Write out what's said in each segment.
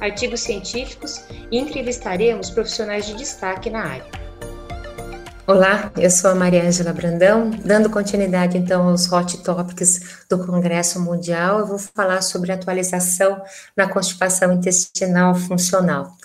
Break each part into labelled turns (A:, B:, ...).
A: artigos científicos e entrevistaremos profissionais de destaque na área. Olá, eu sou a Maria Ângela Brandão, dando continuidade então aos hot topics do Congresso Mundial, eu vou falar sobre atualização na constipação intestinal funcional.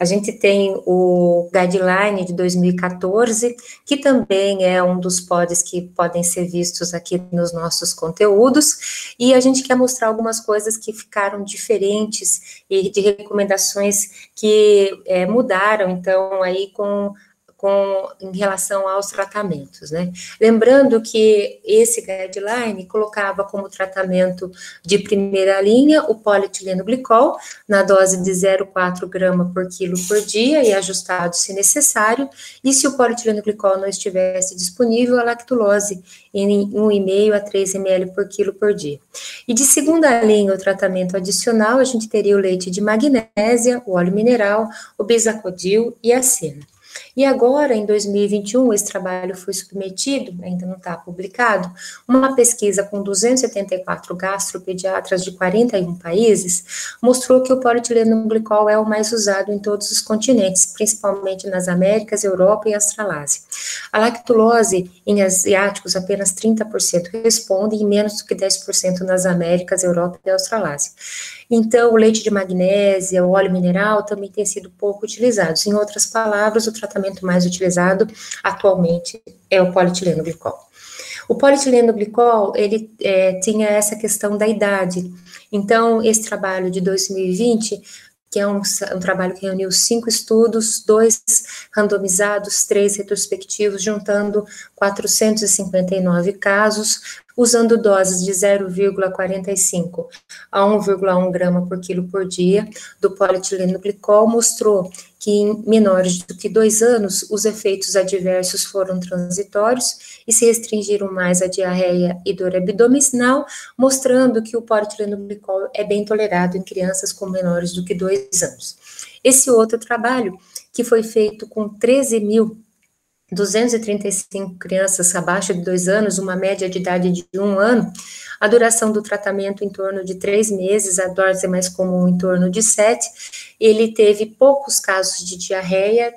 A: A gente tem o guideline de 2014, que também é um dos pods que podem ser vistos aqui nos nossos conteúdos, e a gente quer mostrar algumas coisas que ficaram diferentes e de recomendações que é, mudaram, então, aí com com, em relação aos tratamentos, né? Lembrando que esse guideline colocava como tratamento de primeira linha o polietileno glicol na dose de 0,4 grama por quilo por dia e ajustado se necessário, e se o polietileno glicol não estivesse disponível, a lactulose em 1,5 a 3 ml por quilo por dia. E de segunda linha, o tratamento adicional, a gente teria o leite de magnésia, o óleo mineral, o bisacodil e a sena. E agora, em 2021, esse trabalho foi submetido, ainda não está publicado, uma pesquisa com 274 gastropediatras de 41 países mostrou que o polietileno glicol é o mais usado em todos os continentes, principalmente nas Américas, Europa e Australásia. A lactulose em asiáticos, apenas 30% respondem e menos do que 10% nas Américas, Europa e Australásia. Então, o leite de magnésia, o óleo mineral também tem sido pouco utilizados. Em outras palavras, o tratamento mais utilizado atualmente é o polietileno glicol. O polietileno glicol, ele é, tinha essa questão da idade. Então, esse trabalho de 2020 que é um, um, trabalho que reuniu cinco estudos, dois randomizados, três retrospectivos, juntando 459 casos, usando doses de 0,45 a 1,1 grama por quilo por dia do polietileno glicol, mostrou que em menores do que dois anos os efeitos adversos foram transitórios e se restringiram mais a diarreia e dor abdominal, mostrando que o polietileno glicol é bem tolerado em crianças com menores do que dois anos. Esse outro trabalho, que foi feito com 13 mil 235 crianças abaixo de dois anos, uma média de idade de um ano, a duração do tratamento em torno de três meses, a dose mais comum em torno de sete. Ele teve poucos casos de diarreia,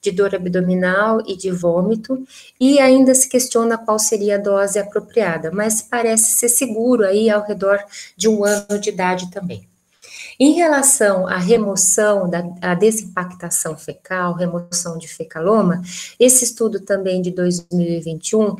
A: de dor abdominal e de vômito, e ainda se questiona qual seria a dose apropriada, mas parece ser seguro aí ao redor de um ano de idade também. Em relação à remoção da à desimpactação fecal, remoção de fecaloma, esse estudo também de 2021,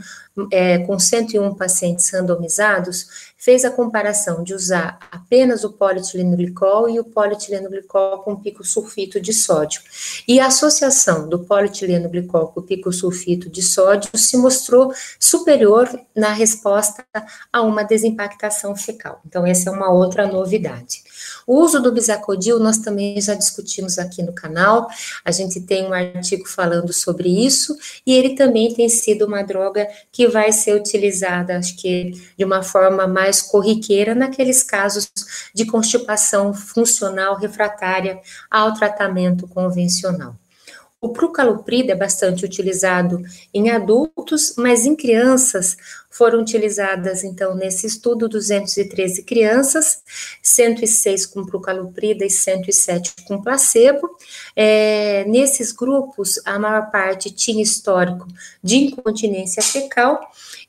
A: é, com 101 pacientes randomizados, fez a comparação de usar apenas o polietilenglicol e o polietilenglicol com pico sulfito de sódio. E a associação do polietilenglicol com o pico sulfito de sódio se mostrou superior na resposta a uma desimpactação fecal. Então, essa é uma outra novidade. O uso do bisacodil nós também já discutimos aqui no canal, a gente tem um artigo falando sobre isso, e ele também tem sido uma droga que vai ser utilizada, acho que de uma forma mais corriqueira, naqueles casos de constipação funcional refratária ao tratamento convencional. O prucaloprida é bastante utilizado em adultos, mas em crianças foram utilizadas, então, nesse estudo, 213 crianças, 106 com prucaloprida e 107 com placebo. É, nesses grupos, a maior parte tinha histórico de incontinência fecal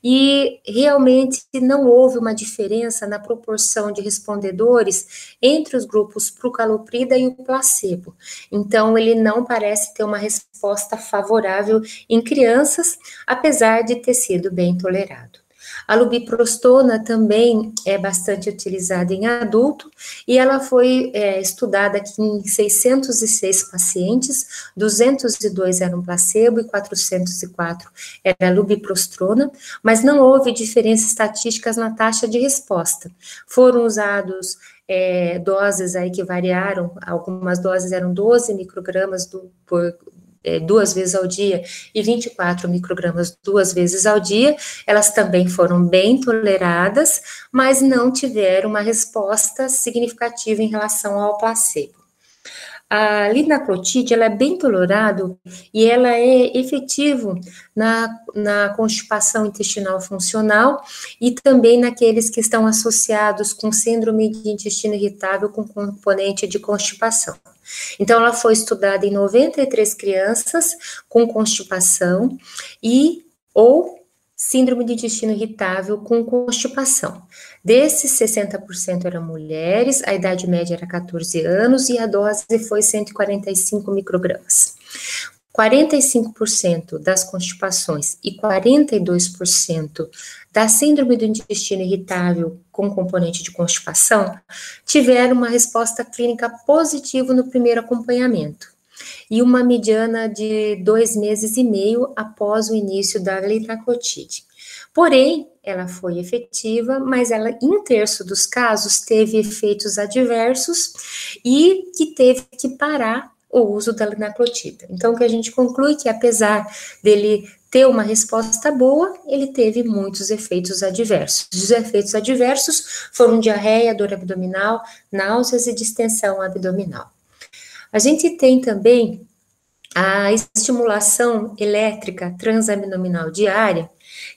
A: e realmente não houve uma diferença na proporção de respondedores entre os grupos prucaloprida e o placebo. Então, ele não parece ter uma resposta favorável em crianças, apesar de ter sido bem tolerado. A lubiprostona também é bastante utilizada em adulto e ela foi é, estudada aqui em 606 pacientes, 202 eram placebo e 404 era lubiprostona, mas não houve diferenças estatísticas na taxa de resposta. Foram usados é, doses aí que variaram, algumas doses eram 12 microgramas do, por é, duas vezes ao dia e 24 microgramas duas vezes ao dia, elas também foram bem toleradas, mas não tiveram uma resposta significativa em relação ao placebo. A linaclotide, ela é bem tolerado e ela é efetivo na, na constipação intestinal funcional e também naqueles que estão associados com síndrome de intestino irritável com componente de constipação. Então, ela foi estudada em 93 crianças com constipação e ou síndrome de intestino irritável com constipação. Desses, 60% eram mulheres, a idade média era 14 anos e a dose foi 145 microgramas. 45% das constipações e 42% da síndrome do intestino irritável com componente de constipação tiveram uma resposta clínica positiva no primeiro acompanhamento e uma mediana de dois meses e meio após o início da litraclotide. Porém, ela foi efetiva, mas ela, em terço dos casos, teve efeitos adversos e que teve que parar o uso da linaclotida. Então, o que a gente conclui que, apesar dele ter uma resposta boa, ele teve muitos efeitos adversos. Os efeitos adversos foram diarreia, dor abdominal, náuseas e distensão abdominal. A gente tem também a estimulação elétrica transabdominal diária,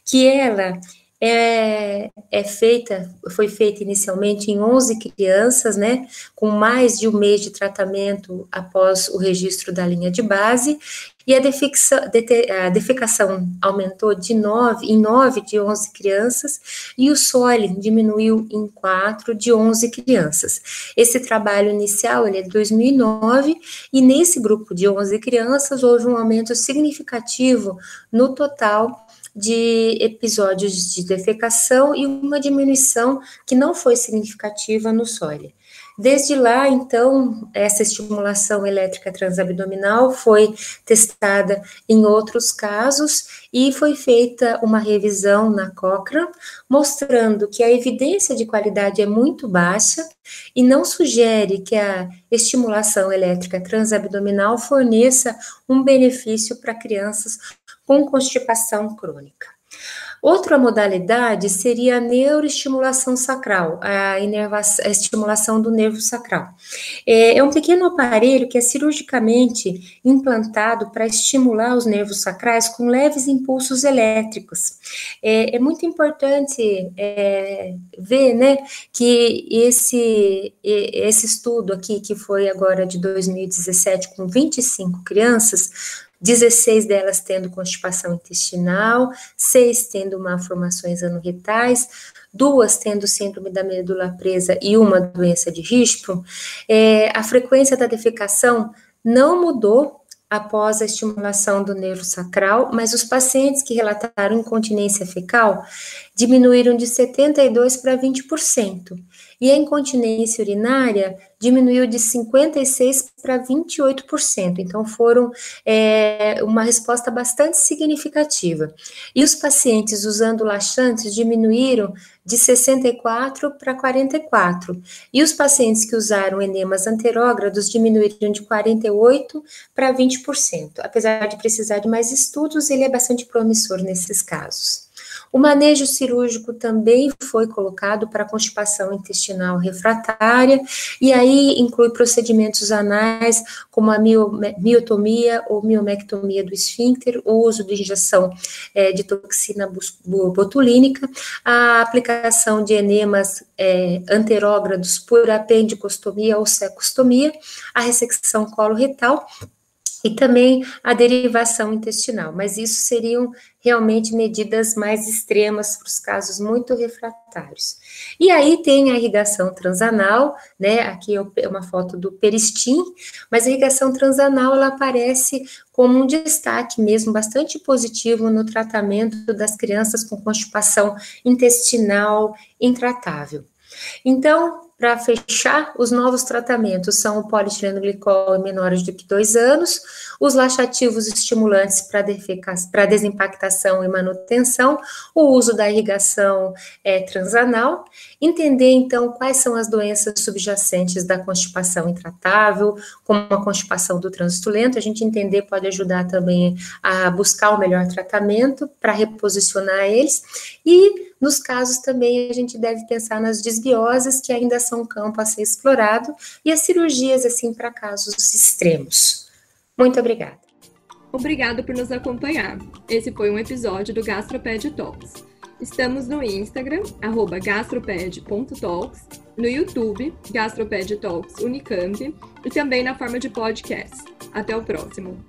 A: que ela é, é, feita, foi feita inicialmente em 11 crianças, né, com mais de um mês de tratamento após o registro da linha de base, e a, defixa, a defecação aumentou de 9, em 9 de 11 crianças, e o SOLE diminuiu em 4 de 11 crianças. Esse trabalho inicial ele é de 2009, e nesse grupo de 11 crianças houve um aumento significativo no total de episódios de defecação e uma diminuição que não foi significativa no sólido. Desde lá, então, essa estimulação elétrica transabdominal foi testada em outros casos e foi feita uma revisão na Cochrane, mostrando que a evidência de qualidade é muito baixa e não sugere que a estimulação elétrica transabdominal forneça um benefício para crianças com constipação crônica. Outra modalidade seria a neuroestimulação sacral, a, a estimulação do nervo sacral. É, é, um pequeno aparelho que é cirurgicamente implantado para estimular os nervos sacrais com leves impulsos elétricos. É, é muito importante é, ver, né, que esse, esse estudo aqui, que foi agora de 2017, com 25 crianças, 16 delas tendo constipação intestinal, 6 tendo malformações anorretais, duas tendo síndrome da medula presa e uma doença de Hirschsprung, é, a frequência da defecação não mudou após a estimulação do nervo sacral, mas os pacientes que relataram incontinência fecal diminuíram de 72% para 20%, e a incontinência urinária diminuiu de 56% para 28%, então foram é, uma resposta bastante significativa. E os pacientes usando laxantes diminuíram de 64 para 44, e os pacientes que usaram enemas anterógrados diminuíram de 48 para 20%. Apesar de precisar de mais estudos, ele é bastante promissor nesses casos. O manejo cirúrgico também foi colocado para constipação intestinal refratária, e aí inclui procedimentos anais, como a miotomia ou miomectomia do esfíncter, o uso de injeção é, de toxina botulínica, a aplicação de enemas é, anterógrados por apendicostomia ou secostomia, a ressecção coloretal, e também a derivação intestinal, mas isso seriam realmente medidas mais extremas para os casos muito refratários. E aí tem a irrigação transanal, né? Aqui é uma foto do peristim, mas a irrigação transanal ela aparece como um destaque mesmo bastante positivo no tratamento das crianças com constipação intestinal intratável. Então, para fechar, os novos tratamentos são o polietilenglicol em menores do que dois anos, os laxativos estimulantes para desimpactação e manutenção, o uso da irrigação é, transanal, entender então quais são as doenças subjacentes da constipação intratável, como a constipação do trânsito lento, a gente entender pode ajudar também a buscar o melhor tratamento para reposicionar eles, e nos casos também a gente deve pensar nas desbioses, que ainda são um campo a ser explorado, e as cirurgias, assim, para casos extremos. Muito obrigada.
B: Obrigado por nos acompanhar. Esse foi um episódio do Gastroped Talks. Estamos no Instagram, arroba gastroped.talks, no YouTube, Gastroped Talks Unicamp, e também na forma de podcast. Até o próximo.